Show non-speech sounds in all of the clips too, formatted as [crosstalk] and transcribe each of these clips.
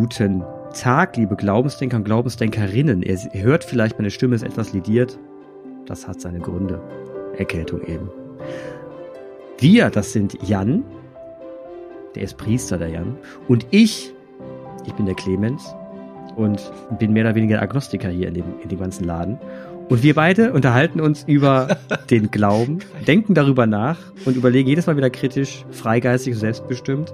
Guten Tag, liebe Glaubensdenker und Glaubensdenkerinnen. Ihr hört vielleicht, meine Stimme ist etwas lidiert. Das hat seine Gründe. Erkältung eben. Wir, das sind Jan, der ist Priester, der Jan, und ich, ich bin der Clemens und bin mehr oder weniger Agnostiker hier in dem, in dem ganzen Laden. Und wir beide unterhalten uns über [laughs] den Glauben, denken darüber nach und überlegen jedes Mal wieder kritisch, freigeistig und selbstbestimmt,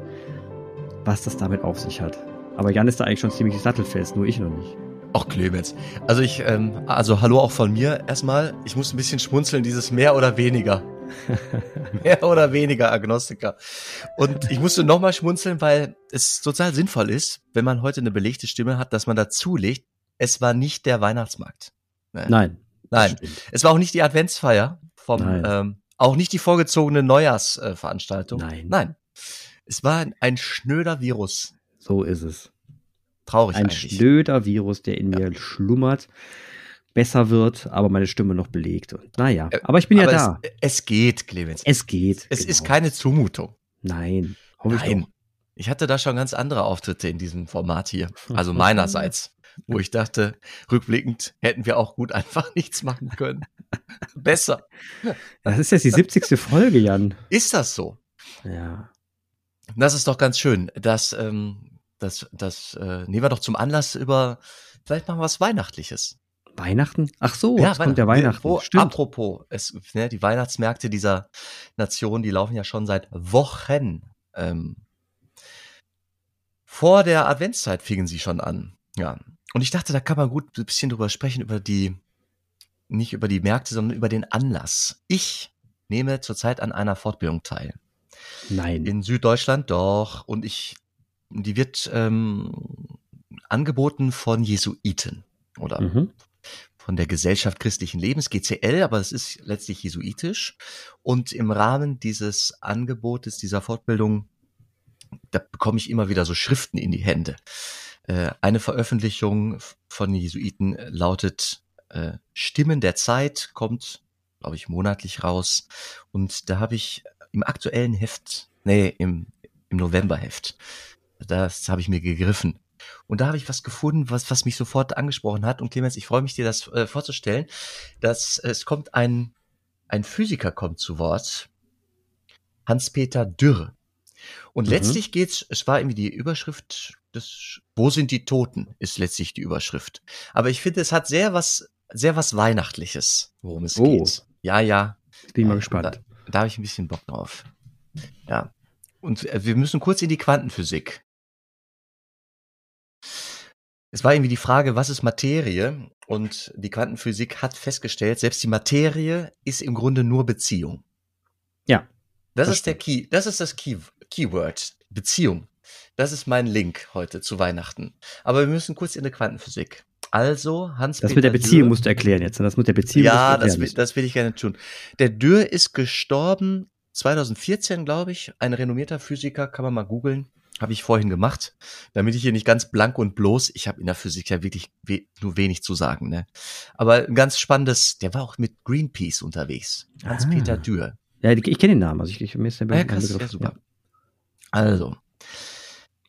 was das damit auf sich hat. Aber Jan ist da eigentlich schon ziemlich sattelfest, nur ich noch nicht. Ach, Clemens. Also ich, ähm, also hallo auch von mir erstmal. Ich muss ein bisschen schmunzeln, dieses mehr oder weniger. [laughs] mehr oder weniger Agnostiker. Und ich musste nochmal schmunzeln, weil es total sinnvoll ist, wenn man heute eine belegte Stimme hat, dass man dazu legt, es war nicht der Weihnachtsmarkt. Nee. Nein. Nein. Es war auch nicht die Adventsfeier vom, ähm, auch nicht die vorgezogene Neujahrsveranstaltung. Nein. Nein. Es war ein, ein schnöder Virus. So ist es. Traurig Ein eigentlich. schnöder Virus, der in mir schlummert, besser wird, aber meine Stimme noch belegt. Und naja, Äh, aber ich bin ja Aber da. Es, geht, Clemens. Es, geht. Es genau. ist keine Zumutung. Nein. Hoffe ich Nein. doch. Ich hatte da schon ganz andere Auftritte in diesem Format hier. Also [laughs] meinerseits. Wo ich dachte, rückblickend hätten wir auch gut [laughs] einfach nichts machen können. Besser. Das ist jetzt die 70. Folge, Jan. Ist das so? Ja. Das ist doch ganz schön. Das, ähm, das, das äh, nehmen wir doch zum Anlass über, vielleicht machen wir was Weihnachtliches. Weihnachten? Ach so, jetzt kommt ja Weihnachten. Wo, Stimmt. apropos, es, ne, die Weihnachtsmärkte dieser Nation, die laufen ja schon seit Wochen. Ähm, vor der Adventszeit fingen sie schon an. Ja. Und ich dachte, da kann man gut ein bisschen drüber sprechen, über die, nicht über die Märkte, sondern über den Anlass. Ich nehme zurzeit an einer Fortbildung teil. Nein. In Süddeutschland doch. Und ich, die wird ähm, angeboten von Jesuiten oder Mhm. von der Gesellschaft christlichen Lebens, GCL, aber es ist letztlich jesuitisch. Und im Rahmen dieses Angebotes, dieser Fortbildung, da bekomme ich immer wieder so Schriften in die Hände. Äh, Eine Veröffentlichung von den Jesuiten lautet äh, Stimmen der Zeit, kommt, glaube ich, monatlich raus. Und da habe ich im aktuellen Heft, nee, im, im Novemberheft, das habe ich mir gegriffen. Und da habe ich was gefunden, was, was mich sofort angesprochen hat. Und Clemens, ich freue mich, dir das äh, vorzustellen, dass es kommt ein, ein Physiker kommt zu Wort, Hans-Peter Dürr. Und Mhm. letztlich geht's, es war irgendwie die Überschrift des, wo sind die Toten, ist letztlich die Überschrift. Aber ich finde, es hat sehr was, sehr was Weihnachtliches, worum es Oh. geht. Ja, ja. Bin mal Ja, gespannt. Da, da habe ich ein bisschen Bock drauf. Ja. Und äh, wir müssen kurz in die Quantenphysik. Es war irgendwie die Frage, was ist Materie? Und die Quantenphysik hat festgestellt, selbst die Materie ist im Grunde nur Beziehung. Ja. Das, das ist der Key, das ist das Key, Keyword. Beziehung. Das ist mein Link heute zu Weihnachten. Aber wir müssen kurz in die Quantenphysik. Also, Hans Das mit der Beziehung musst du erklären jetzt. ne? Das mit der Beziehung ja, das will, das will ich gerne tun. Der Dürr ist gestorben 2014, glaube ich. Ein renommierter Physiker, kann man mal googeln. Habe ich vorhin gemacht, damit ich hier nicht ganz blank und bloß. Ich habe in der Physik ja wirklich we nur wenig zu sagen. Ne? Aber ein ganz spannendes, der war auch mit Greenpeace unterwegs. Hans-Peter Ah. Dürr. Ja, ich kenne den Namen. Also ich, ich mir ist der Ah, ja, krass, ja, super. Also,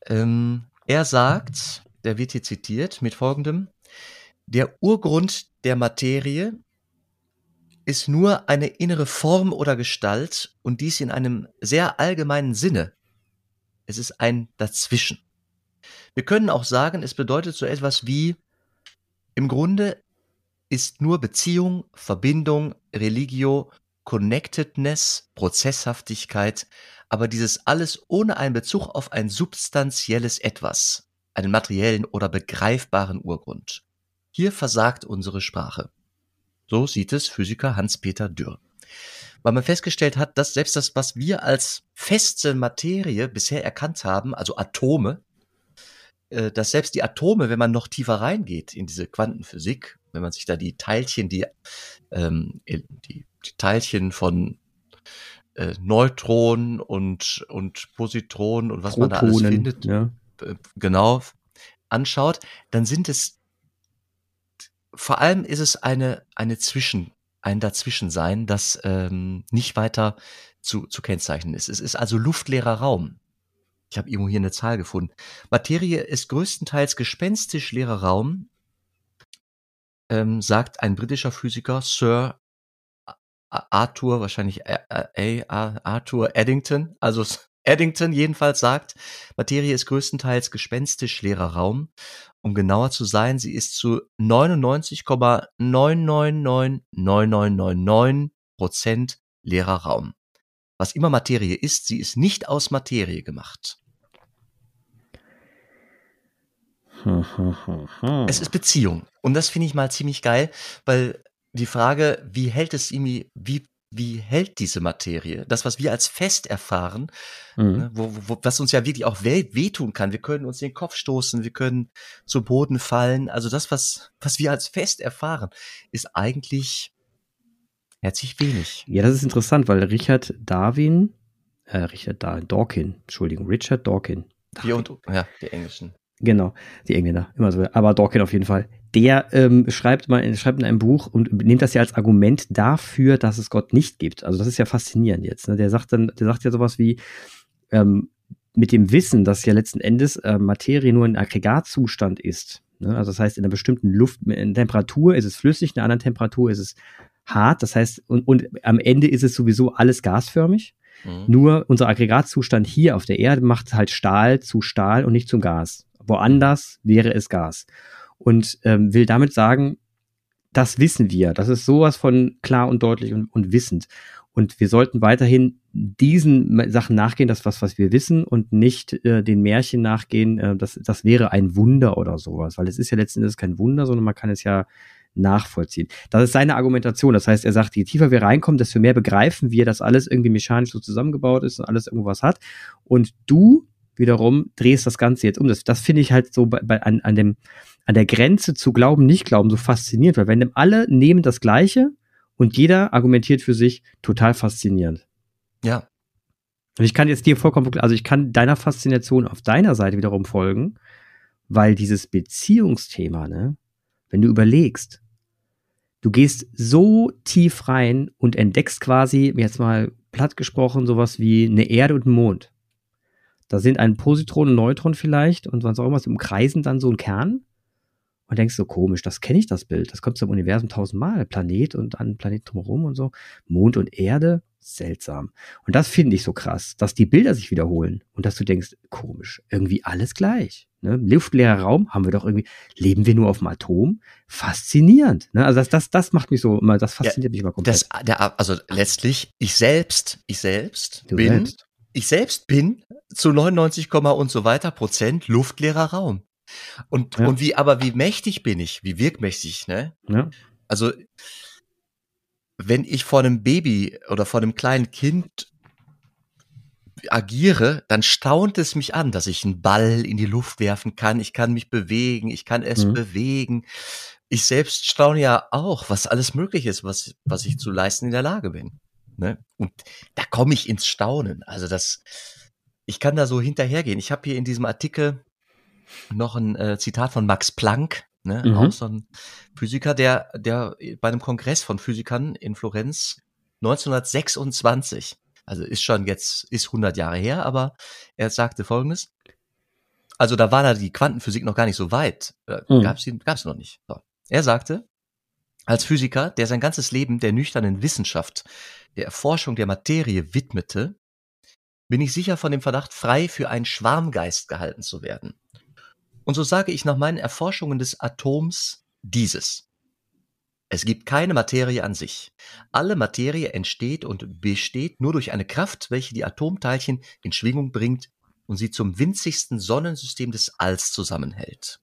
ähm, er sagt, der wird hier zitiert mit folgendem, der Urgrund der Materie ist nur eine innere Form oder Gestalt und dies in einem sehr allgemeinen Sinne. Es ist ein Dazwischen. Wir können auch sagen, es bedeutet so etwas wie, im Grunde ist nur Beziehung, Verbindung, Religio, Connectedness, Prozesshaftigkeit, aber dieses alles ohne einen Bezug auf ein substanzielles Etwas, einen materiellen oder begreifbaren Urgrund. Hier versagt unsere Sprache. So sieht es Physiker Hans-Peter Dürr. Weil man festgestellt hat, dass selbst das, was wir als feste Materie bisher erkannt haben, also Atome, äh, dass selbst die Atome, wenn man noch tiefer reingeht in diese Quantenphysik, wenn man sich da die Teilchen, die, ähm, die, die Teilchen von äh, Neutronen und, und Positronen und was man da alles Protonen, findet, Ja. äh, genau anschaut, dann sind es vor allem ist es eine eine Zwischen ein Dazwischensein, das ähm, nicht weiter zu, zu kennzeichnen ist. Es ist also luftleerer Raum. Ich habe irgendwo hier eine Zahl gefunden. Materie ist größtenteils gespenstisch leerer Raum, ähm, sagt ein britischer Physiker, Sir Arthur, wahrscheinlich A, A, A, Arthur Eddington, also Eddington jedenfalls sagt, Materie ist größtenteils gespenstisch leerer Raum. Um genauer zu sein, sie ist zu 99,9999999 Prozent leerer Raum. Was immer Materie ist, sie ist nicht aus Materie gemacht. es ist Beziehung. Und das finde ich mal ziemlich geil, weil die Frage, wie hält es ihm, wie, wie hält diese Materie, das, was wir als fest erfahren, mhm. ne, wo, wo, was uns ja wirklich auch weh, wehtun kann. Wir können uns den Kopf stoßen, wir können zu Boden fallen. Also das, was, was wir als fest erfahren, ist eigentlich herzlich wenig. Ja, das ist interessant, weil Richard Darwin, äh, Richard Darwin, Dawkin, Entschuldigung, Richard Dawkin. Hier und, ja, die Englischen. Genau, die Engländer, immer so. Aber Dawkins auf jeden Fall. Der ähm, schreibt mal schreibt in einem Buch und nimmt das ja als Argument dafür, dass es Gott nicht gibt. Also das ist ja faszinierend jetzt. Ne? Der sagt dann, der sagt ja sowas wie ähm, mit dem Wissen, dass ja letzten Endes äh, Materie nur ein Aggregatzustand ist. Ne? Also das heißt, in einer bestimmten Luft, in Temperatur ist es flüssig, in einer anderen Temperatur ist es hart. Das heißt, und, und am Ende ist es sowieso alles gasförmig. Mhm. Nur unser Aggregatzustand hier auf der Erde macht halt Stahl zu Stahl und nicht zum Gas. Woanders wäre es Gas. Und ähm, will damit sagen, das wissen wir. Das ist sowas von klar und deutlich und, und wissend. Und wir sollten weiterhin diesen Sachen nachgehen, das was, was wir wissen und nicht äh, den Märchen nachgehen, äh, das, das wäre ein Wunder oder sowas. Weil es ist ja letzten Endes kein Wunder, sondern man kann es ja nachvollziehen. Das ist seine Argumentation. Das heißt, er sagt, je tiefer wir reinkommen, desto mehr begreifen wir, dass alles irgendwie mechanisch so zusammengebaut ist und alles irgendwas hat. Und du wiederum drehst das Ganze jetzt um. Das, das finde ich halt so bei, bei, an, an, dem, an der Grenze zu glauben, nicht glauben, so faszinierend, weil wenn alle nehmen das Gleiche und jeder argumentiert für sich, total faszinierend. Ja. Und ich kann jetzt dir vollkommen, also ich kann deiner Faszination auf deiner Seite wiederum folgen, weil dieses Beziehungsthema, ne, wenn du überlegst, du gehst so tief rein und entdeckst quasi, jetzt mal platt gesprochen, sowas wie eine Erde und einen Mond. Da sind ein Positron und Neutron vielleicht und was auch immer, umkreisen dann so einen Kern. Und denkst so, komisch, das kenne ich das Bild. Das kommt zum Universum tausendmal. Planet und dann Planet drumherum und so. Mond und Erde, seltsam. Und das finde ich so krass, dass die Bilder sich wiederholen und dass du denkst, komisch, irgendwie alles gleich. Ne? Luftleerer Raum haben wir doch irgendwie, leben wir nur auf dem Atom? Faszinierend. Ne? Also das, das, das macht mich so immer, das fasziniert ja, mich immer komplett. Das, der, also letztlich, ich selbst, ich selbst du bin selbst ich selbst bin zu 99, und so weiter Prozent luftleerer Raum. Und, ja. und wie, aber wie mächtig bin ich? Wie wirkmächtig, ne? Ja. Also, wenn ich vor einem Baby oder vor einem kleinen Kind agiere, dann staunt es mich an, dass ich einen Ball in die Luft werfen kann. Ich kann mich bewegen, ich kann es mhm. bewegen. Ich selbst staune ja auch, was alles möglich ist, was, was ich zu leisten in der Lage bin. Ne? Und da komme ich ins Staunen. Also das, ich kann da so hinterhergehen. Ich habe hier in diesem Artikel noch ein äh, Zitat von Max Planck, ne? Mhm. auch so ein Physiker, der, der bei einem Kongress von Physikern in Florenz 1926, also ist schon jetzt, ist 100 Jahre her, aber er sagte Folgendes. Also da war da die Quantenphysik noch gar nicht so weit. Äh, mhm. Gab es gab's noch nicht. So. Er sagte, als Physiker, der sein ganzes Leben der nüchternen Wissenschaft der Erforschung der Materie widmete, bin ich sicher von dem Verdacht frei, für einen Schwarmgeist gehalten zu werden. Und so sage ich nach meinen Erforschungen des Atoms dieses. Es gibt keine Materie an sich. Alle Materie entsteht und besteht nur durch eine Kraft, welche die Atomteilchen in Schwingung bringt und sie zum winzigsten Sonnensystem des Alls zusammenhält.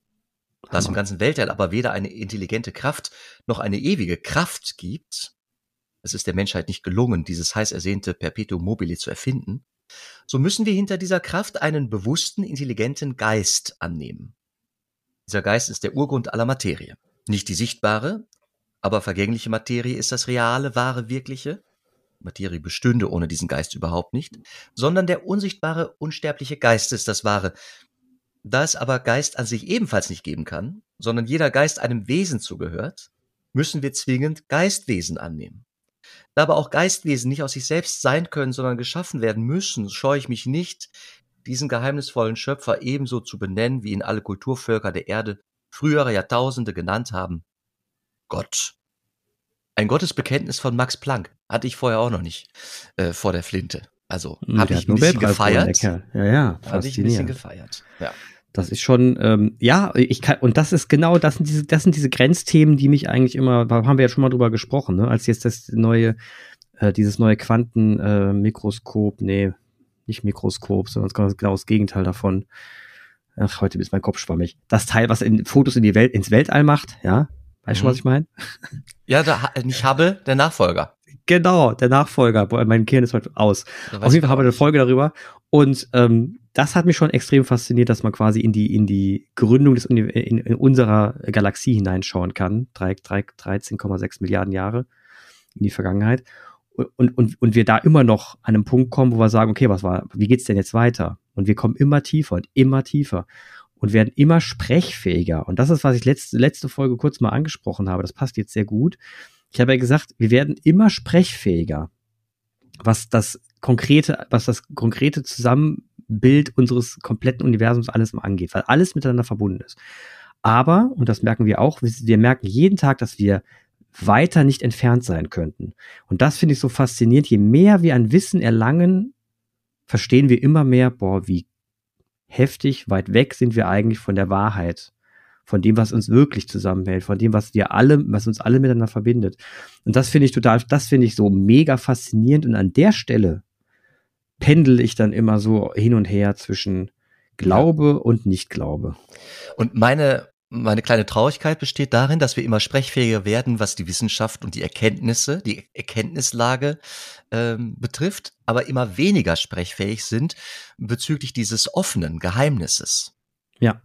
Da es im ganzen Weltall aber weder eine intelligente Kraft noch eine ewige Kraft gibt, es ist der Menschheit nicht gelungen, dieses heiß ersehnte Perpetuum mobile zu erfinden, so müssen wir hinter dieser Kraft einen bewussten, intelligenten Geist annehmen. Dieser Geist ist der Urgrund aller Materie. Nicht die sichtbare, aber vergängliche Materie ist das reale, wahre, wirkliche. Materie bestünde ohne diesen Geist überhaupt nicht, sondern der unsichtbare, unsterbliche Geist ist das wahre. Da es aber Geist an sich ebenfalls nicht geben kann, sondern jeder Geist einem Wesen zugehört, müssen wir zwingend Geistwesen annehmen. Da aber auch Geistwesen nicht aus sich selbst sein können, sondern geschaffen werden müssen, scheue ich mich nicht, diesen geheimnisvollen Schöpfer ebenso zu benennen, wie ihn alle Kulturvölker der Erde frühere Jahrtausende genannt haben. Gott. Ein Gottesbekenntnis von Max Planck hatte ich vorher auch noch nicht äh, vor der Flinte. Also Hm, habe ich hat ein bisschen Nobelpreis gewonnen, der gefeiert. Ja, ja, Habe ich ein bisschen gefeiert. Ja. Das ist schon, ähm, ja, ich kann, und das ist genau, das sind diese, das sind diese Grenzthemen, die mich eigentlich immer, da haben wir ja schon mal drüber gesprochen, ne, als jetzt das neue, äh, dieses neue Quantenmikroskop, äh, nee, nicht Mikroskop, sondern genau das Gegenteil davon. Ach, heute ist mein Kopf schwammig. Das Teil, was in Fotos in die Welt, ins Weltall macht, ja, weißt du, Mhm. was ich meine? Ja, da, nicht Hubble, der Nachfolger. Genau, der Nachfolger. Boah, mein Gehirn ist heute aus. Auf jeden Fall haben wir eine Folge darüber. Und ähm, das hat mich schon extrem fasziniert, dass man quasi in die, in die Gründung des in, in unserer Galaxie hineinschauen kann. Drei- drei- 13,6 Milliarden Jahre in die Vergangenheit. Und, und, und, und wir da immer noch an einem Punkt kommen, wo wir sagen, okay, was war, wie geht's denn jetzt weiter? Und wir kommen immer tiefer und immer tiefer und werden immer sprechfähiger. Und das ist, was ich letzte, letzte Folge kurz mal angesprochen habe. Das passt jetzt sehr gut. Ich habe ja gesagt, wir werden immer sprechfähiger, was das konkrete, was das konkrete Zusammenbild unseres kompletten Universums alles angeht, weil alles miteinander verbunden ist. Aber, und das merken wir auch, wir merken jeden Tag, dass wir weiter nicht entfernt sein könnten. Und das finde ich so faszinierend. Je mehr wir an Wissen erlangen, verstehen wir immer mehr, boah, wie heftig weit weg sind wir eigentlich von der Wahrheit, von dem, was uns wirklich zusammenhält, von dem, was wir alle, was uns alle miteinander verbindet. Und das finde ich total, das finde ich so mega faszinierend. Und an der Stelle pendel ich dann immer so hin und her zwischen Glaube und Nicht-Glaube. Und meine, meine kleine Traurigkeit besteht darin, dass wir immer sprechfähiger werden, was die Wissenschaft und die Erkenntnisse, die Erkenntnislage ähm, betrifft, aber immer weniger sprechfähig sind bezüglich dieses offenen Geheimnisses. Ja.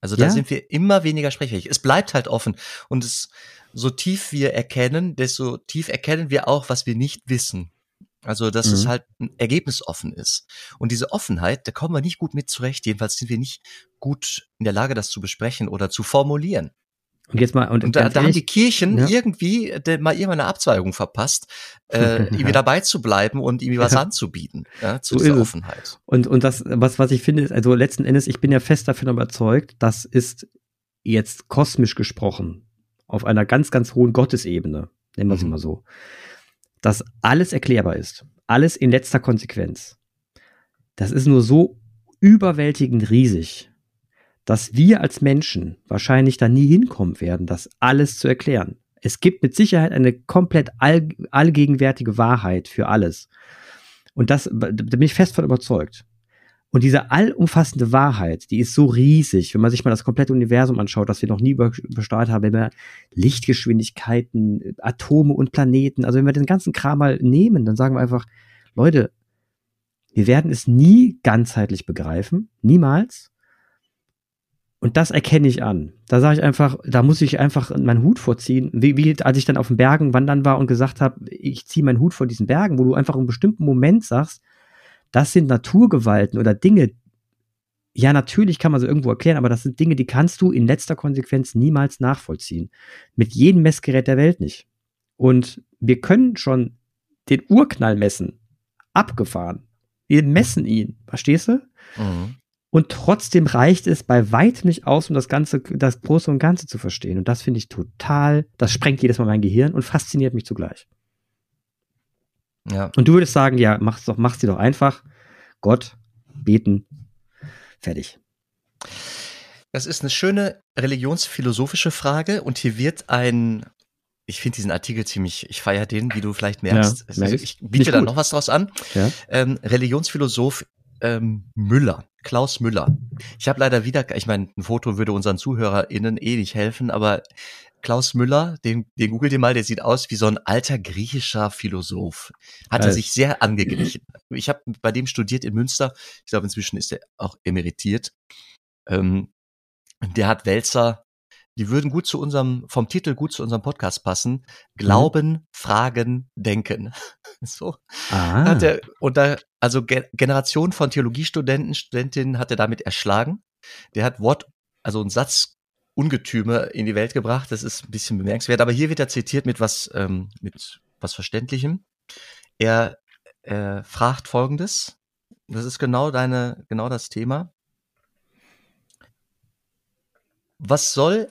Also da Ja. sind wir immer weniger sprechfähig. Es bleibt halt offen. Und es, so tief wir erkennen, desto tief erkennen wir auch, was wir nicht wissen. Also, dass es Mhm. halt ein Ergebnis offen ist. Und diese Offenheit, da kommen wir nicht gut mit zurecht. Jedenfalls sind wir nicht gut in der Lage, das zu besprechen oder zu formulieren. Und jetzt mal, und, Und da, da haben die Kirchen ja. irgendwie äh, mal irgendwann eine Abzweigung verpasst, äh, [laughs] irgendwie dabei zu bleiben und irgendwie was Ja. anzubieten, ja, zu So dieser es. Offenheit. Und, und das, was, was ich finde, ist, also letzten Endes, ich bin ja fest davon überzeugt, das ist jetzt kosmisch gesprochen, auf einer ganz, ganz hohen Gottesebene, nennen wir sie Mhm. mal so, dass alles erklärbar ist. Alles in letzter Konsequenz. Das ist nur so überwältigend riesig, dass wir als Menschen wahrscheinlich da nie hinkommen werden, das alles zu erklären. Es gibt mit Sicherheit eine komplett all, allgegenwärtige Wahrheit für alles. Und das, da bin ich fest von überzeugt. Und diese allumfassende Wahrheit, die ist so riesig, wenn man sich mal das komplette Universum anschaut, das wir noch nie über- übersteuert haben, wenn wir Lichtgeschwindigkeiten, Atome und Planeten, also wenn wir den ganzen Kram mal nehmen, dann sagen wir einfach, Leute, wir werden es nie ganzheitlich begreifen, niemals. Und das erkenne ich an. Da sage ich einfach, da muss ich einfach meinen Hut vorziehen. Wie, wie als ich dann auf den Bergen wandern war und gesagt habe, ich ziehe meinen Hut vor diesen Bergen, wo du einfach in einem bestimmten Moment sagst, das sind Naturgewalten oder Dinge. Ja, natürlich kann man sie irgendwo erklären, aber das sind Dinge, die kannst du in letzter Konsequenz niemals nachvollziehen. Mit jedem Messgerät der Welt nicht. Und wir können schon den Urknall messen. Abgefahren. Wir messen ihn. Verstehst du? Mhm. Und trotzdem reicht es bei weitem nicht aus, um das Ganze, das Große und Ganze zu verstehen. Und das finde ich total, das sprengt jedes Mal mein Gehirn und fasziniert mich zugleich. Ja. Und du würdest sagen, ja, mach's doch, mach's dir doch einfach. Gott, beten, fertig. Das ist eine schöne religionsphilosophische Frage und hier wird ein, ich finde diesen Artikel ziemlich, ich feiere den, wie du vielleicht merkst. Ja, ist, ich. biete da noch was draus an. Ja. Ähm, Religionsphilosoph ähm, Müller, Klaus Müller. Ich habe leider wieder, ich meine, ein Foto würde unseren ZuhörerInnen eh nicht helfen, aber Klaus Müller, den, den googelt ihr mal, der sieht aus wie so ein alter griechischer Philosoph. Hat er Geil. sich sehr angeglichen. Ich habe bei dem studiert in Münster. Ich glaube, inzwischen ist er auch emeritiert. Ähm, der hat Wälzer, die würden gut zu unserem, vom Titel gut zu unserem Podcast passen. Glauben, Fragen, Denken. [laughs] So Ah, hat er, und da, also Ge Generation von Theologiestudenten, Studentinnen hat er damit erschlagen. Der hat Wort, also einen Satz Ungetüme in die Welt gebracht. Das ist ein bisschen bemerkenswert. Aber hier wird er zitiert mit was, ähm, mit was Verständlichem. Er äh, fragt Folgendes. Das ist genau deine, genau das Thema. Was soll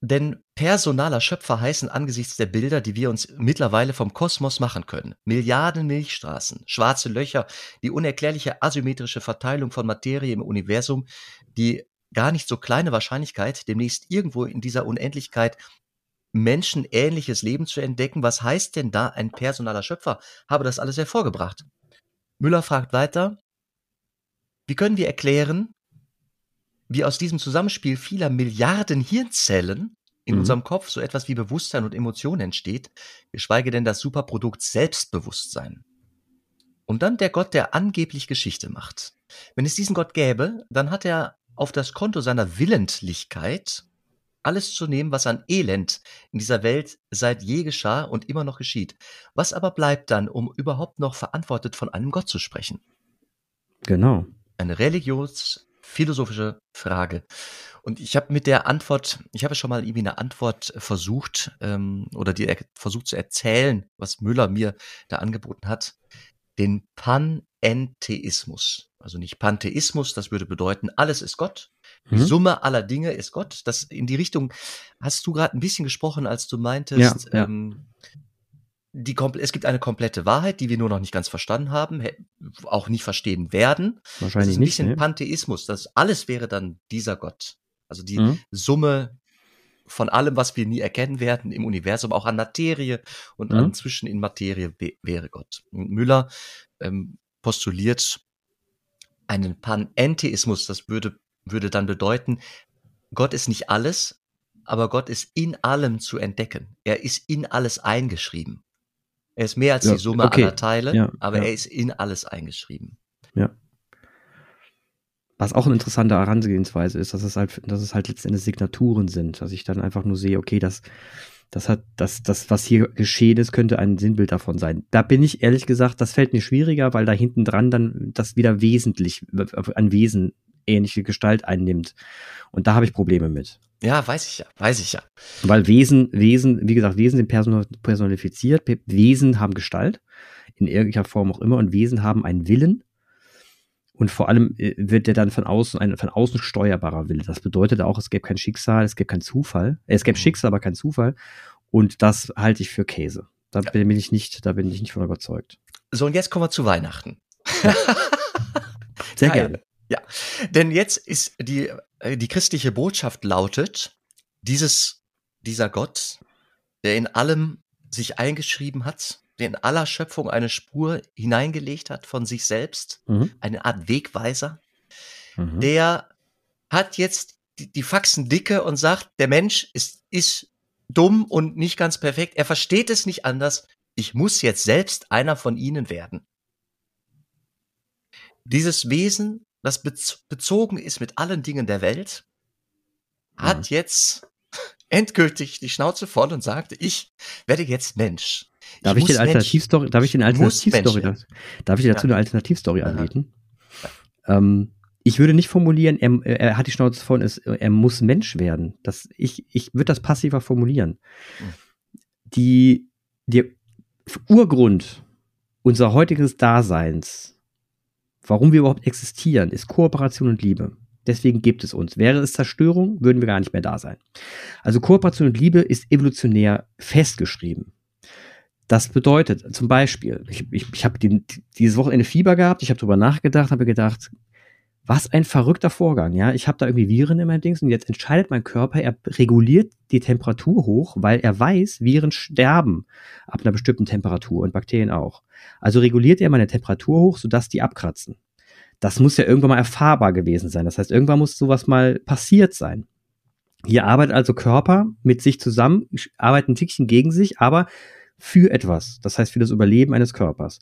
denn personaler Schöpfer heißen angesichts der Bilder, die wir uns mittlerweile vom Kosmos machen können? Milliarden Milchstraßen, schwarze Löcher, die unerklärliche asymmetrische Verteilung von Materie im Universum, die gar nicht so kleine Wahrscheinlichkeit, demnächst irgendwo in dieser Unendlichkeit menschenähnliches Leben zu entdecken. Was heißt denn da ein personaler Schöpfer? Habe das alles hervorgebracht. Müller fragt weiter, wie können wir erklären, wie aus diesem Zusammenspiel vieler Milliarden Hirnzellen in mhm. unserem Kopf so etwas wie Bewusstsein und Emotion entsteht, geschweige denn das Superprodukt Selbstbewusstsein. Und dann der Gott, der angeblich Geschichte macht. Wenn es diesen Gott gäbe, dann hat er auf das Konto seiner Willentlichkeit alles zu nehmen, was an Elend in dieser Welt seit je geschah und immer noch geschieht. Was aber bleibt dann, um überhaupt noch verantwortet von einem Gott zu sprechen? Genau. Eine religionsphilosophische Frage. Und ich habe mit der Antwort, ich habe schon mal irgendwie eine Antwort versucht ähm, oder die versucht zu erzählen, was Müller mir da angeboten hat, den Panentheismus. Also nicht Pantheismus, das würde bedeuten, alles ist Gott, die mhm. Summe aller Dinge ist Gott. Das in die Richtung hast du gerade ein bisschen gesprochen, als du meintest, ja, ja. Ähm, die, es gibt eine komplette Wahrheit, die wir nur noch nicht ganz verstanden haben, auch nicht verstehen werden. Wahrscheinlich das ist ein bisschen nicht, ne? Pantheismus. Das alles wäre dann dieser Gott. Also die mhm. Summe von allem, was wir nie erkennen werden im Universum, auch an Materie und mhm. an Zwischen in Materie wäre Gott. Und Müller ähm, postuliert einen Panentheismus, das würde würde dann bedeuten, Gott ist nicht alles, aber Gott ist in allem zu entdecken. Er ist in alles eingeschrieben. Er ist mehr als ja, die Summe okay. aller Teile, ja, aber ja. er ist in alles eingeschrieben. Ja. Was auch eine interessante Herangehensweise ist, dass es halt, dass es halt letztendlich Signaturen sind, dass ich dann einfach nur sehe, okay, das, das hat, das, das, was hier geschehen ist, könnte ein Sinnbild davon sein. Da bin ich ehrlich gesagt, das fällt mir schwieriger, weil da hinten dran dann das wieder wesentlich, ein Wesen ähnliche Gestalt einnimmt. Und da habe ich Probleme mit. Ja, weiß ich ja, weiß ich ja. Weil Wesen, Wesen, wie gesagt, Wesen sind personifiziert, Wesen haben Gestalt, in irgendeiner Form auch immer, und Wesen haben einen Willen. Und vor allem äh, wird der dann von außen, ein von außen steuerbarer Wille. Das bedeutet auch, es gäbe kein Schicksal, es gäbe kein Zufall. Äh, es gäbe mhm. Schicksal, aber kein Zufall. Und das halte ich für Käse. Da ja. bin ich nicht, da bin ich nicht von überzeugt. So, und jetzt kommen wir zu Weihnachten. [laughs] Sehr gerne. Ja, denn jetzt ist die, äh, die christliche Botschaft lautet, dieses, dieser Gott, der in allem sich eingeschrieben hat, der in aller Schöpfung eine Spur hineingelegt hat von sich selbst, mhm. eine Art Wegweiser, mhm. der hat jetzt die, die Faxen dicke und sagt, der Mensch ist, ist dumm und nicht ganz perfekt, er versteht es nicht anders, ich muss jetzt selbst einer von ihnen werden. Dieses Wesen das bezogen ist mit allen Dingen der Welt, hat mhm. jetzt [laughs] endgültig die Schnauze voll und sagt, ich werde jetzt Mensch. Darf ich, den Alternativstory, darf ich den Alternativstory, darf ich dir dazu ja. eine Alternativstory anbieten? Ja. Ähm, ich würde nicht formulieren, er, er, hat die Schnauze voll, ist, er muss Mensch werden. Das, ich, ich würde das passiver formulieren. Mhm. Die, der Urgrund unser heutiges Daseins Warum wir überhaupt existieren, ist Kooperation und Liebe. Deswegen gibt es uns. Wäre es Zerstörung, würden wir gar nicht mehr da sein. Also Kooperation und Liebe ist evolutionär festgeschrieben. Das bedeutet zum Beispiel, ich, ich, ich habe die, dieses Wochenende Fieber gehabt, ich habe darüber nachgedacht, habe gedacht, was ein verrückter Vorgang, ja. Ich habe da irgendwie Viren in meinem Dings und jetzt entscheidet mein Körper, er reguliert die Temperatur hoch, weil er weiß, Viren sterben ab einer bestimmten Temperatur und Bakterien auch. Also reguliert er meine Temperatur hoch, sodass die abkratzen. Das muss ja irgendwann mal erfahrbar gewesen sein. Das heißt, irgendwann muss sowas mal passiert sein. Hier arbeitet also Körper mit sich zusammen, arbeiten ein Tickchen gegen sich, aber für etwas. Das heißt, für das Überleben eines Körpers.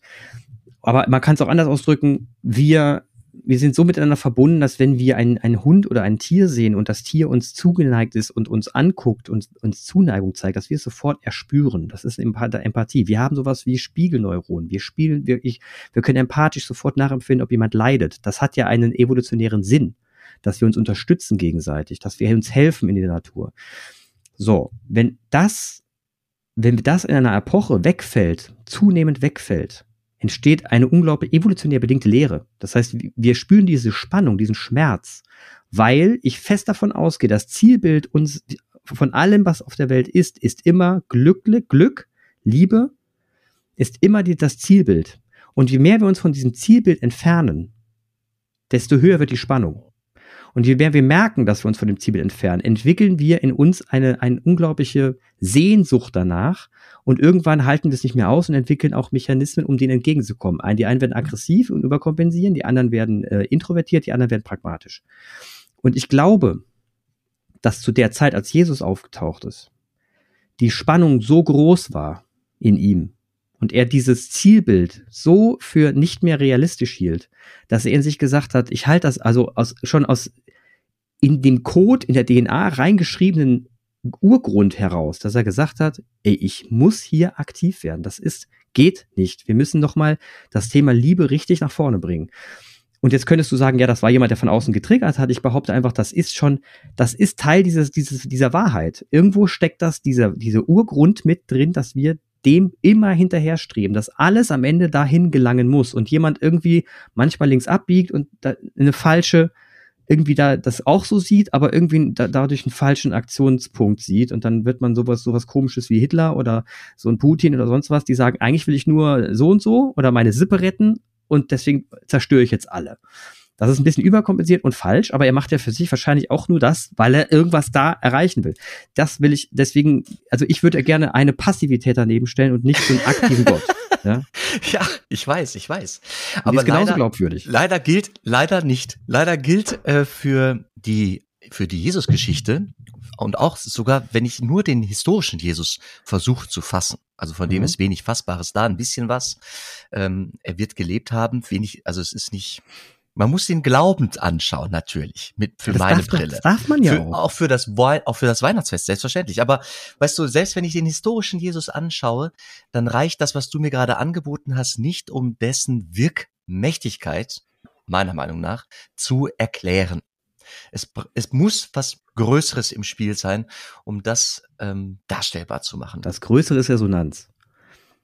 Aber man kann es auch anders ausdrücken. Wir wir sind so miteinander verbunden, dass wenn wir einen, einen Hund oder ein Tier sehen und das Tier uns zugeneigt ist und uns anguckt und uns Zuneigung zeigt, dass wir es sofort erspüren. Das ist Empathie. Wir haben sowas wie Spiegelneuronen. Wir spielen wirklich, wir können empathisch sofort nachempfinden, ob jemand leidet. Das hat ja einen evolutionären Sinn, dass wir uns unterstützen gegenseitig, dass wir uns helfen in der Natur. So, wenn das, wenn das in einer Epoche wegfällt, zunehmend wegfällt, entsteht eine unglaublich evolutionär bedingte Leere. Das heißt, wir spüren diese Spannung, diesen Schmerz, weil ich fest davon ausgehe, das Zielbild uns von allem, was auf der Welt ist, ist immer Glück, Glück, Liebe, ist immer die, das Zielbild. Und je mehr wir uns von diesem Zielbild entfernen, desto höher wird die Spannung. Und je mehr wir merken, dass wir uns von dem Zielbild entfernen, entwickeln wir in uns eine, eine unglaubliche Sehnsucht danach. Und irgendwann halten wir es nicht mehr aus und entwickeln auch Mechanismen, um denen entgegenzukommen. Die einen werden aggressiv und überkompensieren, die anderen werden äh, introvertiert, die anderen werden pragmatisch. Und ich glaube, dass zu der Zeit, als Jesus aufgetaucht ist, die Spannung so groß war in ihm und er dieses Zielbild so für nicht mehr realistisch hielt, dass er in sich gesagt hat, ich halte das also aus, schon aus in dem Code, in der DNA reingeschriebenen Urgrund heraus, dass er gesagt hat, ey, ich muss hier aktiv werden. Das ist, geht nicht. Wir müssen noch mal das Thema Liebe richtig nach vorne bringen. Und jetzt könntest du sagen, ja, das war jemand, der von außen getriggert hat. Ich behaupte einfach, das ist schon, das ist Teil dieses, dieses, dieser Wahrheit. Irgendwo steckt das, dieser, dieser Urgrund mit drin, dass wir dem immer hinterherstreben, dass alles am Ende dahin gelangen muss und jemand irgendwie manchmal links abbiegt und eine falsche, irgendwie da das auch so sieht, aber irgendwie da, dadurch einen falschen Aktionspunkt sieht und dann wird man sowas sowas komisches wie Hitler oder so ein Putin oder sonst was, die sagen, eigentlich will ich nur so und so oder meine Sippe retten und deswegen zerstöre ich jetzt alle. Das ist ein bisschen überkompensiert und falsch, aber er macht ja für sich wahrscheinlich auch nur das, weil er irgendwas da erreichen will. Das will ich, deswegen, also ich würde gerne eine Passivität daneben stellen und nicht so einen aktiven Gott. [laughs] Ja? ja, ich weiß, ich weiß. Aber die ist genauso leider, glaubwürdig. Leider gilt, leider nicht. Leider gilt äh, für die für die Jesus-Geschichte und auch sogar, wenn ich nur den historischen Jesus versuche zu fassen, also von dem mhm. ist wenig Fassbares da, ein bisschen was. Ähm, er wird gelebt haben, wenig, also es ist nicht, man muss ihn glaubend anschauen, natürlich, mit für das meine darf, Brille. Das darf man ja für, auch. auch. für das auch für das Weihnachtsfest selbstverständlich. Aber weißt du, selbst wenn ich den historischen Jesus anschaue, dann reicht das, was du mir gerade angeboten hast, nicht um dessen Wirkmächtigkeit meiner Meinung nach zu erklären. Es, es muss was Größeres im Spiel sein, um das ähm, darstellbar zu machen. Das Größere ist Resonanz.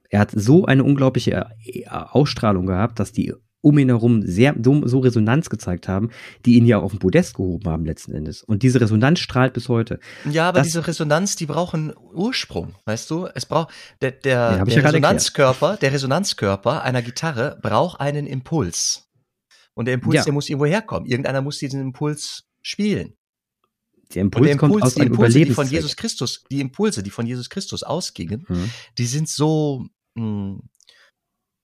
Er hat so eine unglaubliche äh, Ausstrahlung gehabt, dass die um ihn herum sehr so Resonanz gezeigt haben, die ihn ja auf den Podest gehoben haben letzten Endes. Und diese Resonanz strahlt bis heute. Ja, aber das, diese Resonanz, die braucht einen Ursprung, weißt du? Es braucht der der, der ja Resonanzkörper, der Resonanzkörper einer Gitarre braucht einen Impuls. Und der Impuls, ja. der muss irgendwo herkommen. Irgendeiner muss diesen Impuls spielen. Der Impuls, der Impuls kommt aus die Impulse, die von Jesus Christus, die Impulse, die von Jesus Christus ausgingen, mhm. die sind so mh, hm,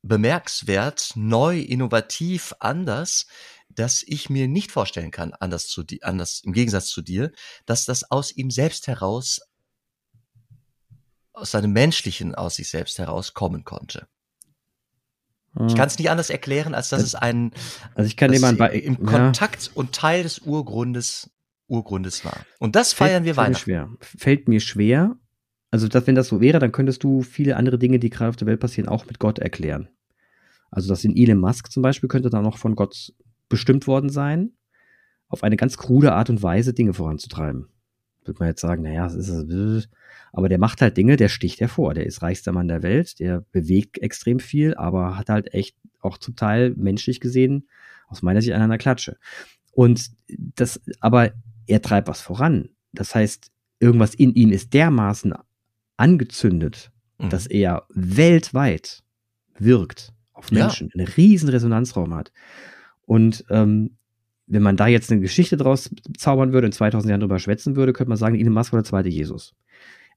bemerkenswert, neu, innovativ, anders, dass ich mir nicht vorstellen kann, anders zu dir, anders im Gegensatz zu dir, dass das aus ihm selbst heraus, aus seinem menschlichen, aus sich selbst heraus kommen konnte. Ich kann es nicht anders erklären, als dass es ein also ich kann jemand bei im ja. Kontakt und Teil des Urgrundes Urgrundes war. Und das feiern wir Weihnachten. Schwer. Fällt mir schwer, also, dass, wenn das so wäre, dann könntest du viele andere Dinge, die gerade auf der Welt passieren, auch mit Gott erklären. Also, dass in Elon Musk zum Beispiel könnte dann noch von Gott bestimmt worden sein, auf eine ganz krude Art und Weise Dinge voranzutreiben. Würde man jetzt sagen, naja, es ist, aber der macht halt Dinge, der sticht hervor. Der ist reichster Mann der Welt, der bewegt extrem viel, aber hat halt echt auch zum Teil menschlich gesehen, aus meiner Sicht an einer Klatsche. Und das, aber er treibt was voran. Das heißt, irgendwas in ihm ist dermaßen angezündet, mhm. dass er weltweit wirkt auf Menschen, ja. einen riesen Resonanzraum hat. Und ähm, wenn man da jetzt eine Geschichte draus zaubern würde und 2000 Jahren drüber schwätzen würde, könnte man sagen, Elon Musk war der zweite Jesus.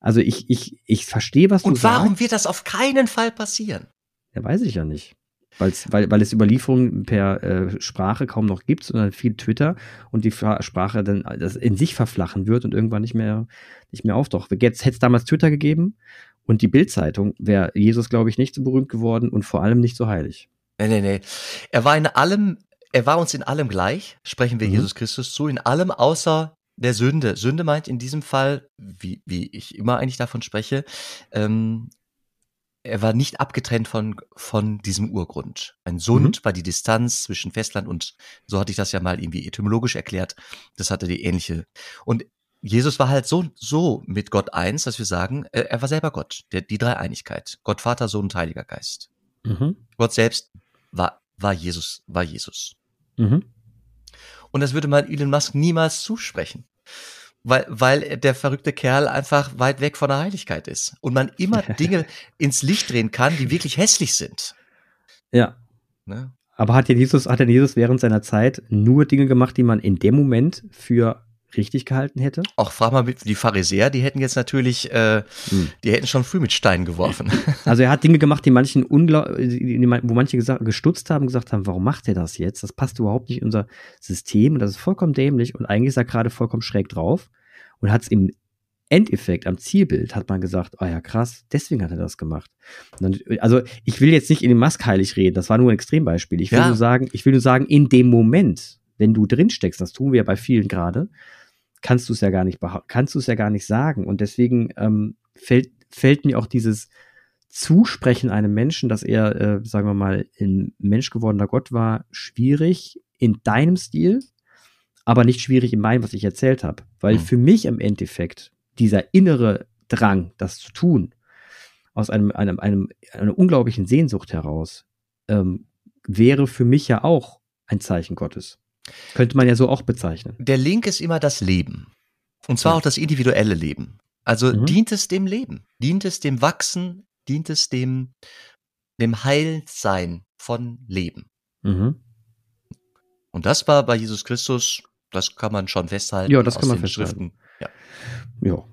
Also ich, ich, ich verstehe, was und du sagst. Und warum wird das auf keinen Fall passieren? Ja, weiß ich ja nicht. Weil's, weil, weil es Überlieferungen per äh, Sprache kaum noch gibt, sondern viel Twitter und die Sprache dann das in sich verflachen wird und irgendwann nicht mehr, nicht mehr auftaucht. Jetzt hätte es damals Twitter gegeben und die Bildzeitung wäre Jesus, glaube ich, nicht so berühmt geworden und vor allem nicht so heilig. Nee, nee, nee. Er war in allem, er war uns in allem gleich, sprechen wir mhm. Jesus Christus zu, in allem außer der Sünde. Sünde meint in diesem Fall, wie, wie ich immer eigentlich davon spreche, ähm, er war nicht abgetrennt von, von diesem Urgrund. Ein Sund mhm. war die Distanz zwischen Festland und, so hatte ich das ja mal irgendwie etymologisch erklärt, das hatte die ähnliche. Und Jesus war halt so, so mit Gott eins, dass wir sagen, er war selber Gott, der, die Dreieinigkeit. Gott, Vater, Sohn und Heiliger Geist. Mhm. Gott selbst war, war Jesus, war Jesus. Mhm. Und das würde man Elon Musk niemals zusprechen. Weil, weil der verrückte Kerl einfach weit weg von der Heiligkeit ist. Und man immer [laughs] Dinge ins Licht drehen kann, die wirklich hässlich sind. Ja. Ne? Aber hat Jesus, hat denn Jesus während seiner Zeit nur Dinge gemacht, die man in dem Moment für richtig gehalten hätte? Auch frag mal die Pharisäer, die hätten jetzt natürlich, äh, hm. die hätten schon früh mit Steinen geworfen. [laughs] Also er hat Dinge gemacht, die manchen wo manche gesagt, gestutzt haben, gesagt haben, warum macht er das jetzt? Das passt überhaupt nicht in unser System und das ist vollkommen dämlich und eigentlich ist er gerade vollkommen schräg drauf und hat es im Endeffekt, am Zielbild, hat man gesagt, oh ja, krass, deswegen hat er das gemacht. Dann, also ich will jetzt nicht in den Mask heilig reden, das war nur ein Extrembeispiel. Ich will ja. nur sagen, ich will nur sagen, in dem Moment, wenn du drinsteckst, das tun wir ja bei vielen gerade, kannst du es ja gar nicht kannst du es ja gar nicht sagen. Und deswegen ähm, fällt, fällt mir auch dieses Zusprechen einem Menschen, dass er, äh, sagen wir mal, ein Mensch gewordener Gott war, schwierig in deinem Stil, aber nicht schwierig in meinem, was ich erzählt habe. Weil mhm. für mich im Endeffekt dieser innere Drang, das zu tun, aus einem, einem, einem, einer unglaublichen Sehnsucht heraus, ähm, wäre für mich ja auch ein Zeichen Gottes. Könnte man ja so auch bezeichnen. Der Link ist immer das Leben. Und zwar ja. auch das individuelle Leben. Also mhm. dient es dem Leben, dient es dem Wachsen, dient es dem, dem Heilsein von Leben. Mhm. Und das war bei Jesus Christus, das kann man schon festhalten. Ja, das kann man festhalten. Ja. ja,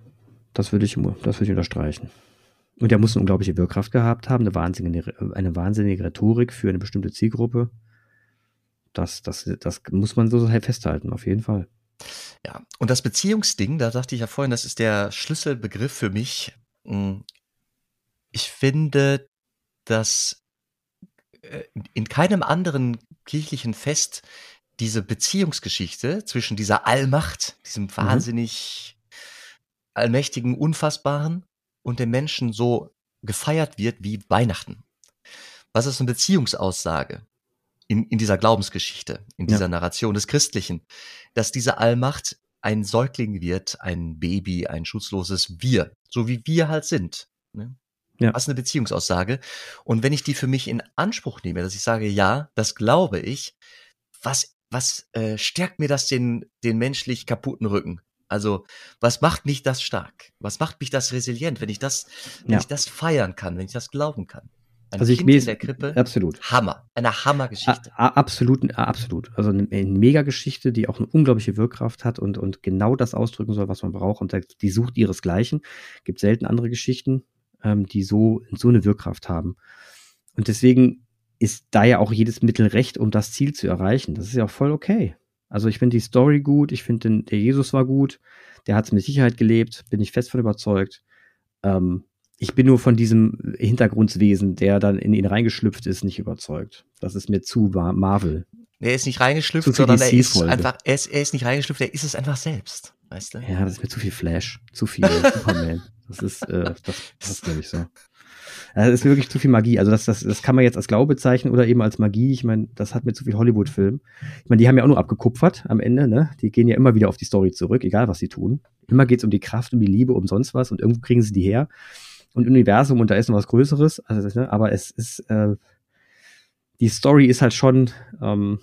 das würde ich, das würde ich unterstreichen. Und er muss eine unglaubliche Wirkkraft gehabt haben, eine wahnsinnige, eine wahnsinnige Rhetorik für eine bestimmte Zielgruppe das, das, das muss man so festhalten, auf jeden Fall. Ja, und das Beziehungsding, da sagte ich ja vorhin, das ist der Schlüsselbegriff für mich. Hm, ich finde, dass äh, in keinem anderen kirchlichen Fest diese Beziehungsgeschichte zwischen dieser Allmacht, diesem mhm. wahnsinnig mhm. allmächtigen, unfassbaren und dem Menschen so gefeiert wird wie Weihnachten. Was ist eine Beziehungsaussage? In, in dieser Glaubensgeschichte, in dieser ja. Narration des Christlichen, dass diese Allmacht ein Säugling wird, ein Baby, ein schutzloses Wir, so wie wir halt sind. Ne? Ja. Das ist eine Beziehungsaussage. Und wenn ich die für mich in Anspruch nehme, dass ich sage, ja, das glaube ich, was, was äh, stärkt mir das den, den menschlich kaputten Rücken? Also, was macht mich das stark? Was macht mich das resilient, wenn ich das, wenn ja. ich das feiern kann, wenn ich das glauben kann? Ein also kind ich in der Krippe. Absolut. Hammer. Eine Hammergeschichte. Absolut, absolut. Also eine, eine Megageschichte, die auch eine unglaubliche Wirkkraft hat und, und genau das ausdrücken soll, was man braucht. Und die sucht ihresgleichen. Gibt selten andere Geschichten, ähm, die so, so eine Wirkkraft haben. Und deswegen ist da ja auch jedes Mittel recht, um das Ziel zu erreichen. Das ist ja auch voll okay. Also ich finde die Story gut, ich finde der Jesus war gut, der hat es mit Sicherheit gelebt, bin ich fest von überzeugt. Ähm, ich bin nur von diesem Hintergrundswesen, der dann in ihn reingeschlüpft ist, nicht überzeugt. Das ist mir zu Marvel. Er ist nicht reingeschlüpft, sondern er ist einfach, er ist, er ist nicht reingeschlüpft, er ist es einfach selbst. Weißt du? Ja, das ist mir zu viel Flash, zu viel [laughs] Superman. Das ist, äh, das, ist glaube ich so. Das ist wirklich zu viel Magie. Also das, das, das kann man jetzt als Glaube bezeichnen oder eben als Magie. Ich meine, das hat mir zu viel Hollywood-Film. Ich meine, die haben ja auch nur abgekupfert am Ende, ne? Die gehen ja immer wieder auf die Story zurück, egal was sie tun. Immer geht's um die Kraft, um die Liebe, um sonst was und irgendwo kriegen sie die her und Universum und da ist noch was Größeres. Also, ne, aber es ist, äh, die Story ist halt schon ähm,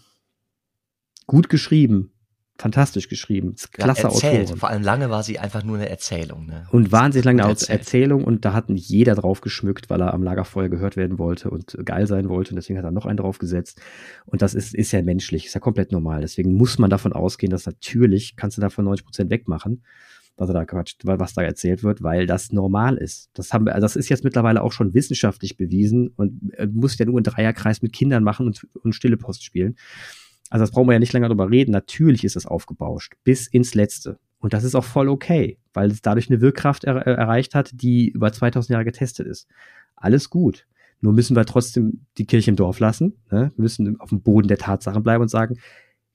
gut geschrieben, fantastisch geschrieben, klasse ja, erzählt. Vor allem lange war sie einfach nur eine Erzählung. Ne? Und wahnsinnig lange eine Erzählung und da hat nicht jeder drauf geschmückt, weil er am Lagerfeuer gehört werden wollte und geil sein wollte und deswegen hat er noch einen drauf gesetzt. Und das ist, ist ja menschlich, ist ja komplett normal. Deswegen muss man davon ausgehen, dass natürlich kannst du davon 90 Prozent wegmachen was er da quatscht, was da erzählt wird, weil das normal ist. Das haben wir, das ist jetzt mittlerweile auch schon wissenschaftlich bewiesen und äh, muss ja nur einen Dreierkreis mit Kindern machen und, und Stille Post spielen. Also das brauchen wir ja nicht länger drüber reden. Natürlich ist es aufgebauscht bis ins Letzte. Und das ist auch voll okay, weil es dadurch eine Wirkkraft er äh, erreicht hat, die über 2000 Jahre getestet ist. Alles gut. Nur müssen wir trotzdem die Kirche im Dorf lassen. Ne? Wir müssen auf dem Boden der Tatsachen bleiben und sagen,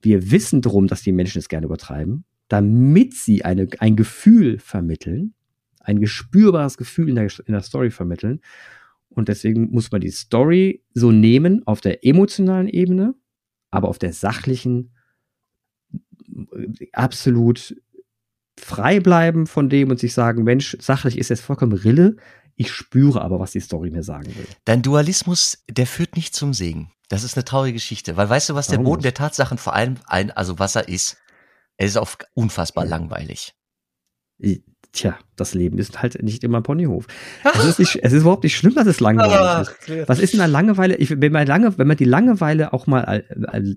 wir wissen drum, dass die Menschen es gerne übertreiben damit sie eine, ein Gefühl vermitteln, ein gespürbares Gefühl in der, in der Story vermitteln. Und deswegen muss man die Story so nehmen auf der emotionalen Ebene, aber auf der sachlichen absolut frei bleiben von dem und sich sagen, Mensch, sachlich ist jetzt vollkommen Rille. Ich spüre aber, was die Story mir sagen will. Dein Dualismus, der führt nicht zum Segen. Das ist eine traurige Geschichte, weil weißt du, was der Boden der Tatsachen vor allem ein, also was er ist? Er ist auf unfassbar langweilig. Tja, das Leben ist halt nicht immer ein Ponyhof. [laughs] Es ist, nicht, es ist überhaupt nicht schlimm, dass es langweilig ist. Was ist denn eine Langeweile? Ich, wenn, man Lange, wenn man die Langeweile auch mal,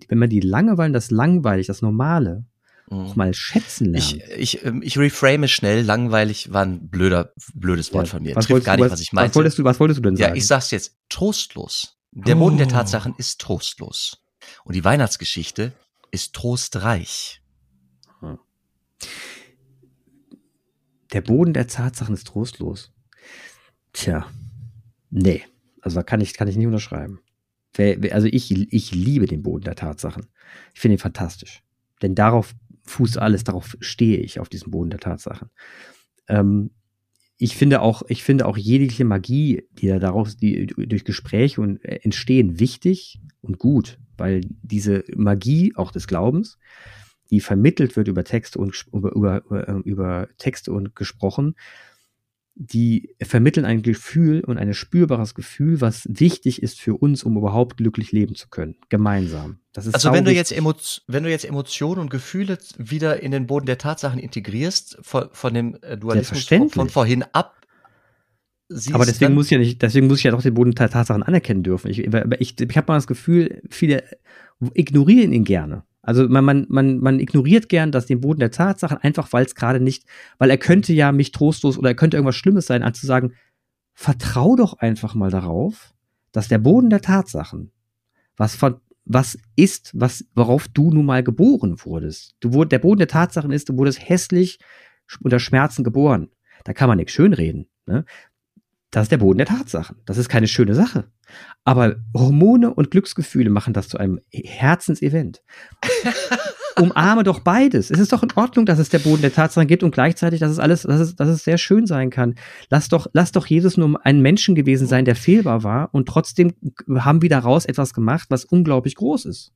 wenn man die Langeweile, das langweilig, das Normale auch Mhm. mal schätzen lernt. Ich, ich, ähm, ich reframe schnell. Langweilig war ein blöder, blödes Wort von mir. was Trifft gar nicht, was, was ich was, meinte. wolltest du, was wolltest du denn Ja, sagen? ich sag's jetzt. Trostlos. Der Boden der Oh. Tatsachen ist trostlos. Und die Weihnachtsgeschichte ist trostreich. Der Boden der Tatsachen ist trostlos. Tja, nee. Also da kann ich, kann ich nicht unterschreiben. Also ich, ich liebe den Boden der Tatsachen. Ich finde ihn fantastisch. Denn darauf fußt alles, darauf stehe ich, auf diesem Boden der Tatsachen. Ähm, ich finde auch, ich finde auch jegliche Magie, die da daraus, die durch Gespräche und äh, entstehen, wichtig und gut, weil diese Magie auch des Glaubens, die vermittelt wird über Texte und über, über, über, ähm, über Texte und gesprochen, die vermitteln ein Gefühl und ein spürbares Gefühl, was wichtig ist für uns, um überhaupt glücklich leben zu können. Gemeinsam. Also wenn du jetzt. Emo wenn du jetzt Emotionen und Gefühle wieder in den Boden der Tatsachen integrierst, von, von dem äh, Dualismus von, von vorhin ab, siehst, Aber deswegen muss ich ja nicht, deswegen muss ich ja doch den Boden der Tatsachen anerkennen dürfen. Ich, ich, ich habe mal das Gefühl, viele ignorieren ihn gerne. Also man, man, man, man ignoriert gern das den Boden der Tatsachen, einfach weil es gerade nicht, weil er könnte ja mich trostlos oder er könnte irgendwas Schlimmes sein, als zu sagen, vertrau doch einfach mal darauf, dass der Boden der Tatsachen, was von, was ist, was, worauf du nun mal geboren wurdest. Du wurde, der Boden der Tatsachen ist, du wurdest hässlich unter Schmerzen geboren. Da kann man nichts schönreden. Ne? Das ist der Boden der Tatsachen. Das ist keine schöne Sache. Aber Hormone und Glücksgefühle machen das zu einem Herzensevent. [laughs] Umarme doch beides. Es ist doch in Ordnung, dass es der Boden der Tatsachen gibt und gleichzeitig, dass es alles, dass es, dass es sehr schön sein kann. Lass doch, lass doch Jesus nur ein Menschen gewesen sein, der fehlbar war und trotzdem haben wir daraus etwas gemacht, was unglaublich groß ist.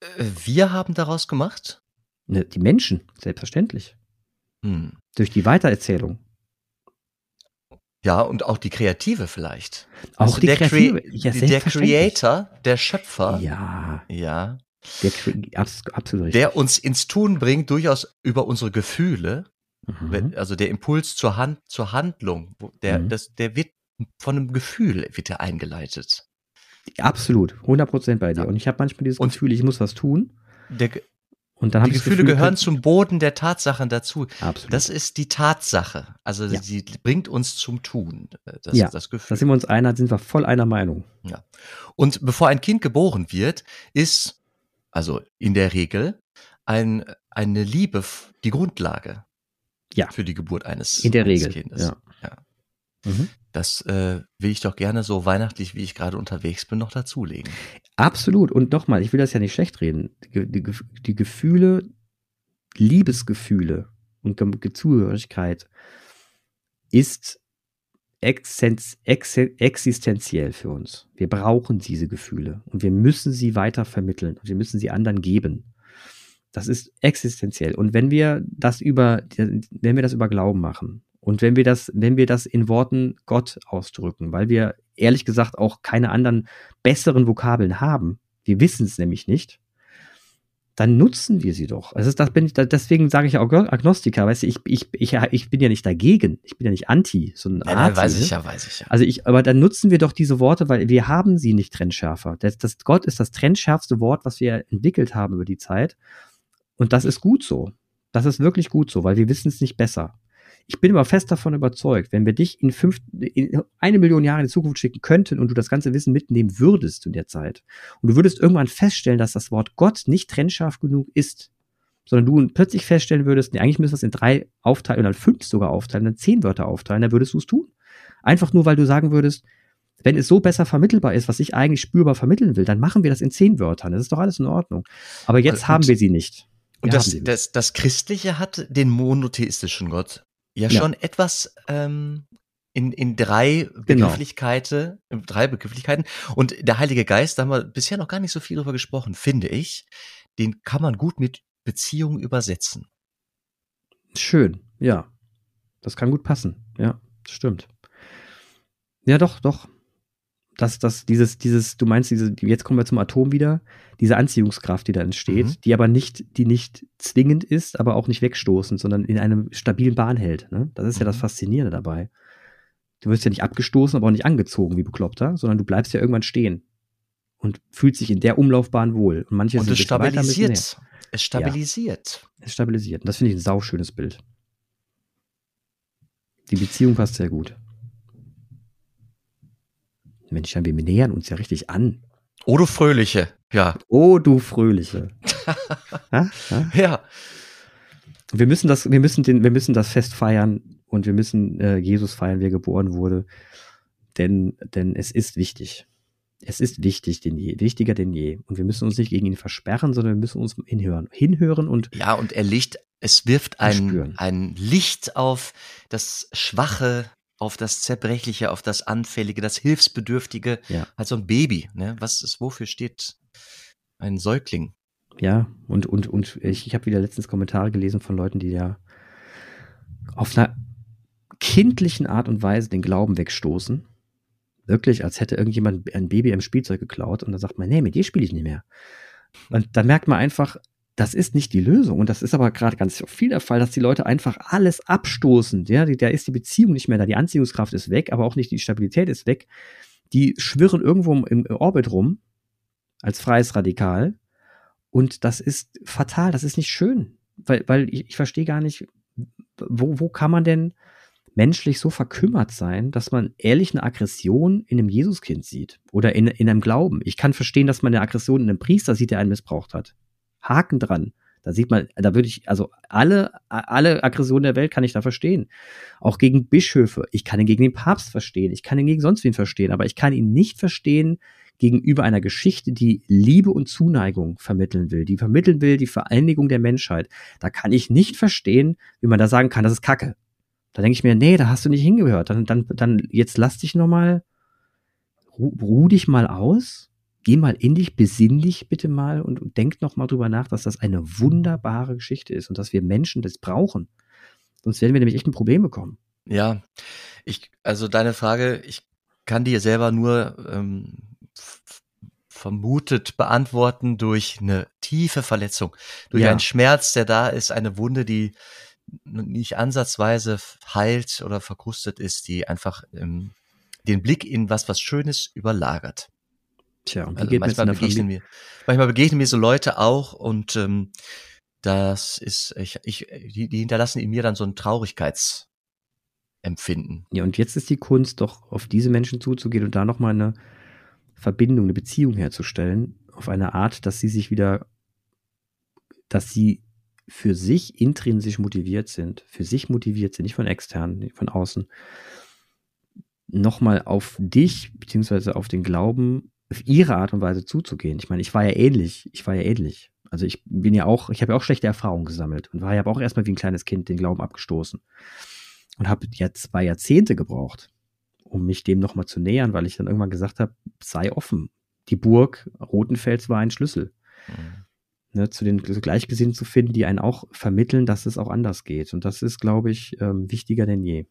Äh, wir haben daraus gemacht? Ne, Die Menschen, selbstverständlich. Hm. Durch die Weitererzählung. Ja, und auch die Kreative vielleicht. Auch Also die der, Kreative. Crea Ja, der. Creator, der Schöpfer, Ja, ja, der, Cre- abs- absolut der uns ins Tun bringt, durchaus über unsere Gefühle, Mhm. also der Impuls zur Hand, zur Handlung, der, Mhm. das, der wird von einem Gefühl wird er eingeleitet. Absolut, 100% bei dir. Ja. Und ich habe manchmal dieses Und- Gefühl, ich muss was tun. Der, Und dann habe die ich Gefühle Gefühl, gehören zum Boden der Tatsachen dazu. Absolut. Das ist die Tatsache. Also Ja. sie bringt uns zum Tun. Das Ja, ist das da Gefühl. sind wir uns einer, sind wir voll einer Meinung. Und bevor ein Kind geboren wird, ist, also in der Regel, ein, eine Liebe die Grundlage Ja. für die Geburt eines, In der Regel. Kindes. Ja. Mhm. Das äh, will ich doch gerne so weihnachtlich, wie ich gerade unterwegs bin, noch dazulegen. Absolut. Und nochmal, ich will das ja nicht schlecht reden. Die, die, die Gefühle, Liebesgefühle und Ge Ge- Zugehörigkeit ist exens- exe- existenziell für uns. Wir brauchen diese Gefühle und wir müssen sie weiter vermitteln und wir müssen sie anderen geben. Das ist existenziell. Und wenn wir das über, wenn wir das über Glauben machen und wenn wir das, wenn wir das in Worten Gott ausdrücken, weil wir ehrlich gesagt auch keine anderen besseren Vokabeln haben, wir wissen es nämlich nicht, dann nutzen wir sie doch. Also das bin ich, deswegen sage ich auch Agnostiker, weißt du, ich, ich, ich, ich bin ja nicht dagegen, ich bin ja nicht anti, sondern Ja, weiß ne? ich ja, weiß ich ja. Also ich, aber dann nutzen wir doch diese Worte, weil wir haben sie nicht trennschärfer. Das, das Gott ist das trennschärfste Wort, was wir entwickelt haben über die Zeit. Und das ist gut so. Das ist wirklich gut so, weil wir wissen es nicht besser. Ich bin aber fest davon überzeugt, wenn wir dich in, fünf, in eine Million Jahre in die Zukunft schicken könnten und du das ganze Wissen mitnehmen würdest in der Zeit und du würdest irgendwann feststellen, dass das Wort Gott nicht trennscharf genug ist, sondern du plötzlich feststellen würdest, nee, eigentlich müssen wir es in drei aufteilen oder fünf sogar aufteilen, dann zehn Wörter aufteilen, dann würdest du es tun. Einfach nur, weil du sagen würdest, wenn es so besser vermittelbar ist, was ich eigentlich spürbar vermitteln will, dann machen wir das in zehn Wörtern. Das ist doch alles in Ordnung. Aber jetzt Und- haben wir sie nicht. Und Wir das, sie nicht. das, das Christliche hat den monotheistischen Gott ja, Ja. schon etwas ähm, in, in drei Genau. Begrifflichkeiten, in drei Begrifflichkeiten. Und der Heilige Geist, da haben wir bisher noch gar nicht so viel drüber gesprochen, finde ich, den kann man gut mit Beziehung übersetzen. Schön, ja. Das kann gut passen, ja. Stimmt. Ja, doch, doch. Das, das, dieses, dieses, du meinst, diese, jetzt kommen wir zum Atom wieder, diese Anziehungskraft, die da entsteht, mhm. die aber nicht, die nicht zwingend ist, aber auch nicht wegstoßend, sondern in einem stabilen Bahn hält. Ne? Das ist mhm. ja das mhm. Faszinierende dabei. Du wirst ja nicht abgestoßen, aber auch nicht angezogen wie Bekloppter, sondern du bleibst ja irgendwann stehen und fühlt sich in der Umlaufbahn wohl. Und manche und es stabilisiert. Es stabilisiert. Ja, es stabilisiert. Und das finde ich ein sauschönes Bild. Die Beziehung passt sehr gut. Mensch, wir nähern uns ja richtig an. Oh, du Fröhliche, ja. Oh, du Fröhliche. [laughs] ja, ja? ja. Wir müssen das, wir müssen den, wir müssen das Fest feiern und wir müssen äh, Jesus feiern, wie er geboren wurde. Denn, denn es ist wichtig. Es ist wichtig, denn je, wichtiger denn je. Und wir müssen uns nicht gegen ihn versperren, sondern wir müssen uns hinhören. Hinhören und. Ja, und er liegt, es wirft ein, ein Licht auf das Schwache, auf das Zerbrechliche, auf das Anfällige, das Hilfsbedürftige. Ja. Halt so ein Baby, ne? Was ist, wofür steht ein Säugling? Ja, und, und, und ich, ich habe wieder letztens Kommentare gelesen von Leuten, die ja auf einer kindlichen Art und Weise den Glauben wegstoßen Wirklich, als hätte irgendjemand ein Baby im Spielzeug geklaut und dann sagt man, nee, mit dir spiele ich nicht mehr. Und da merkt man einfach, das ist nicht die Lösung. Und das ist aber gerade ganz viel der Fall, dass die Leute einfach alles abstoßen. Ja, da ist die Beziehung nicht mehr da, die Anziehungskraft ist weg, aber auch nicht die Stabilität ist weg. Die schwirren irgendwo im Orbit rum als freies Radikal. Und das ist fatal, das ist nicht schön. Weil, weil ich, ich verstehe gar nicht, wo, wo kann man denn menschlich so verkümmert sein, dass man ehrlich eine Aggression in einem Jesuskind sieht oder in, in einem Glauben. Ich kann verstehen, dass man eine Aggression in einem Priester sieht, der einen missbraucht hat. Haken dran. Da sieht man, da würde ich, also alle, alle Aggressionen der Welt kann ich da verstehen. Auch gegen Bischöfe. Ich kann ihn gegen den Papst verstehen. Ich kann ihn gegen sonst wen verstehen. Aber ich kann ihn nicht verstehen gegenüber einer Geschichte, die Liebe und Zuneigung vermitteln will, die vermitteln will die Vereinigung der Menschheit. Da kann ich nicht verstehen, wie man da sagen kann, das ist Kacke. Da denke ich mir, nee, da hast du nicht hingehört. Dann, dann, dann jetzt lass dich noch mal, ruh, ruh dich mal aus, geh mal in dich, besinn dich bitte mal und, und denk noch mal drüber nach, dass das eine wunderbare Geschichte ist und dass wir Menschen das brauchen. Sonst werden wir nämlich echt ein Problem bekommen. Ja, ich, also deine Frage, ich kann dir selber nur ähm, vermutet beantworten durch eine tiefe Verletzung, durch ja. einen Schmerz, der da ist, eine Wunde, die nicht ansatzweise heilt oder verkrustet ist, die einfach ähm, den Blick in was, was Schönes überlagert. Tja, und also manchmal, begegnen mir, manchmal begegnen mir so Leute auch und ähm, das ist, ich, ich, die, die hinterlassen in mir dann so ein Traurigkeitsempfinden. Ja, und jetzt ist die Kunst doch auf diese Menschen zuzugehen und da nochmal eine Verbindung, eine Beziehung herzustellen, auf eine Art, dass sie sich wieder, dass sie für sich intrinsisch motiviert sind, für sich motiviert sind, nicht von externen, nicht von außen, nochmal auf dich, beziehungsweise auf den Glauben, ihre Art und Weise zuzugehen. Ich meine, ich war ja ähnlich, ich war ja ähnlich. Also ich bin ja auch, ich habe ja auch schlechte Erfahrungen gesammelt und war ja auch erstmal wie ein kleines Kind den Glauben abgestoßen. Und habe ja zwei Jahrzehnte gebraucht, um mich dem nochmal zu nähern, weil ich dann irgendwann gesagt habe, sei offen. Die Burg Rotenfels war ein Schlüssel. Mhm ne, zu den Gleichgesinnten zu finden, die einen auch vermitteln, dass es auch anders geht. Und das ist, glaube ich, ähm, wichtiger denn je.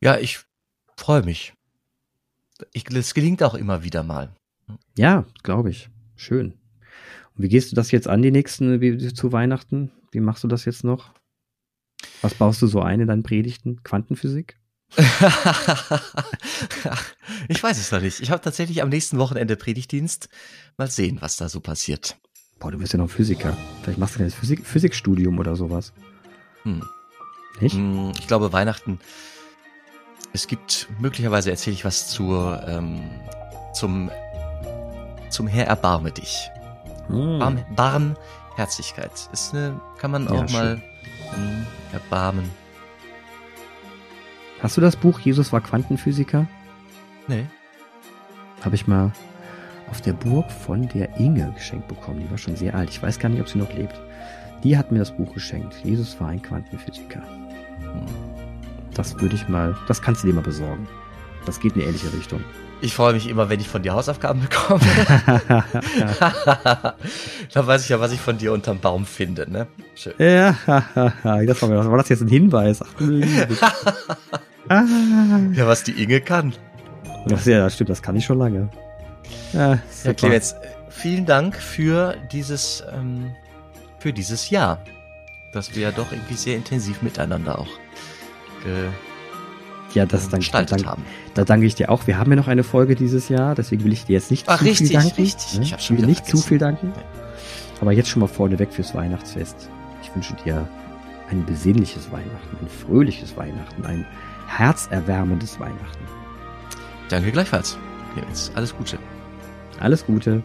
Ja, ich freue mich. Es gelingt auch immer wieder mal. Ja, glaube ich. Schön. Und wie gehst du das jetzt an, die nächsten, wie, zu Weihnachten? Wie machst du das jetzt noch? Was baust du so ein in deinen Predigten? Quantenphysik? [laughs] ich weiß es noch nicht. Ich habe tatsächlich am nächsten Wochenende Predigtdienst. Mal sehen, was da so passiert. Boah, du bist ja noch Physiker. Vielleicht machst du ein Physik Physikstudium oder sowas. Hm. Nicht? Hm, ich glaube, Weihnachten. Es gibt, möglicherweise erzähle ich was zur, ähm, zum, zum Herr erbarme dich. Hm. Barm, Barmherzigkeit. Ist eine, kann man auch ja, mal hm, erbarmen. Hast du das Buch Jesus war Quantenphysiker? Nee. Habe ich mal auf der Burg von der Inge geschenkt bekommen. Die war schon sehr alt. Ich weiß gar nicht, ob sie noch lebt. Die hat mir das Buch geschenkt. Jesus war ein Quantenphysiker. Das würde ich mal, das kannst du dir mal besorgen. Das geht in eine ähnliche Richtung. Ich freue mich immer, wenn ich von dir Hausaufgaben bekomme. [laughs] Dann weiß ich ja, was ich von dir unterm Baum finde, ne? Schön. Ja, [laughs] das war, war das jetzt ein Hinweis? Ach, [laughs] ah. Ja, was die Inge kann. Das, ja, das stimmt, das kann ich schon lange. Ja, ja Clemens, vielen Dank für dieses, ähm, für dieses Jahr, dass wir ja doch irgendwie sehr intensiv miteinander auch ja, das dann, gestaltet haben. Da danke ich dir auch. Wir haben ja noch eine Folge dieses Jahr, deswegen will ich dir jetzt nicht Ach, zu richtig, viel danken. Richtig. Ne? Ich, ich will nicht vergessen. zu viel danken. Aber jetzt schon mal vorneweg fürs Weihnachtsfest. Ich wünsche dir ein besinnliches Weihnachten, ein fröhliches Weihnachten, ein herzerwärmendes Weihnachten. Danke gleichfalls. Alles Gute. Alles Gute.